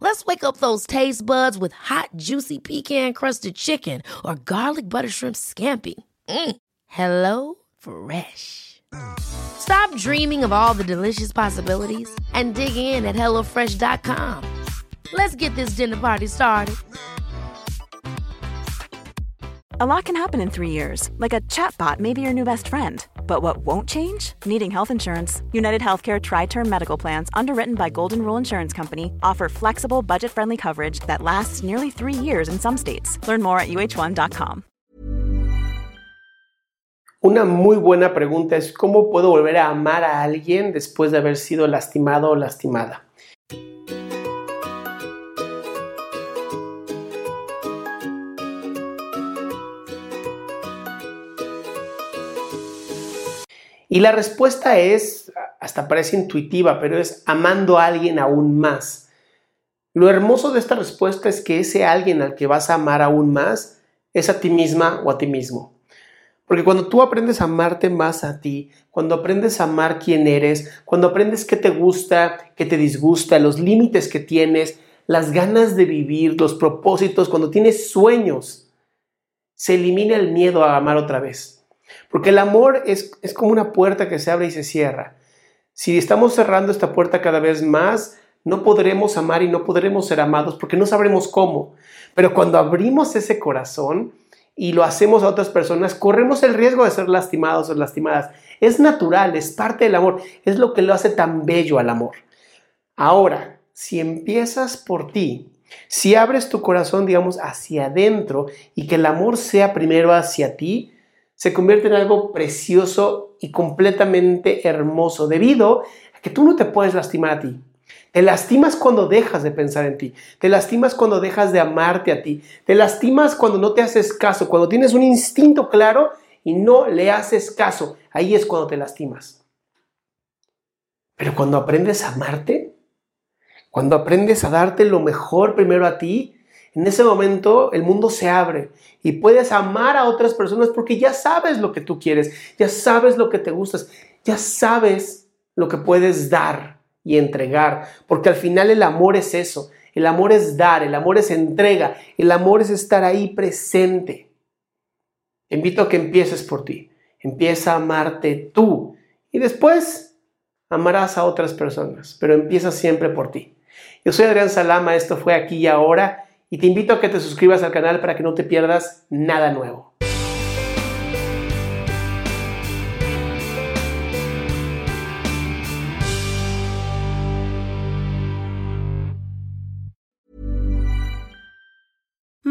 Let's wake up those taste buds with hot, juicy pecan crusted chicken or garlic butter shrimp scampi. Mm. Hello Fresh. Stop dreaming of all the delicious possibilities and dig in at HelloFresh.com. Let's get this dinner party started. A lot can happen in three years, like a chatbot may be your new best friend. But what won't change? Needing health insurance. United Healthcare Tri Term Medical Plans, underwritten by Golden Rule Insurance Company, offer flexible, budget friendly coverage that lasts nearly three years in some states. Learn more at uh1.com. Una muy buena pregunta es: ¿cómo puedo volver a amar a alguien después de haber sido lastimado o lastimada? Y la respuesta es, hasta parece intuitiva, pero es amando a alguien aún más. Lo hermoso de esta respuesta es que ese alguien al que vas a amar aún más es a ti misma o a ti mismo. Porque cuando tú aprendes a amarte más a ti, cuando aprendes a amar quién eres, cuando aprendes qué te gusta, qué te disgusta, los límites que tienes, las ganas de vivir, los propósitos, cuando tienes sueños, se elimina el miedo a amar otra vez. Porque el amor es, es como una puerta que se abre y se cierra. Si estamos cerrando esta puerta cada vez más, no podremos amar y no podremos ser amados porque no sabremos cómo. Pero cuando abrimos ese corazón y lo hacemos a otras personas, corremos el riesgo de ser lastimados o lastimadas. Es natural, es parte del amor, es lo que lo hace tan bello al amor. Ahora, si empiezas por ti, si abres tu corazón, digamos, hacia adentro y que el amor sea primero hacia ti, se convierte en algo precioso y completamente hermoso debido a que tú no te puedes lastimar a ti. Te lastimas cuando dejas de pensar en ti. Te lastimas cuando dejas de amarte a ti. Te lastimas cuando no te haces caso, cuando tienes un instinto claro y no le haces caso. Ahí es cuando te lastimas. Pero cuando aprendes a amarte, cuando aprendes a darte lo mejor primero a ti, en ese momento el mundo se abre y puedes amar a otras personas porque ya sabes lo que tú quieres, ya sabes lo que te gustas, ya sabes lo que puedes dar y entregar, porque al final el amor es eso, el amor es dar, el amor es entrega, el amor es estar ahí presente. Te invito a que empieces por ti, empieza a amarte tú y después amarás a otras personas, pero empieza siempre por ti. Yo soy Adrián Salama, esto fue aquí y ahora y te invito a que te suscribas al canal para que no te pierdas nada nuevo.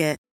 It.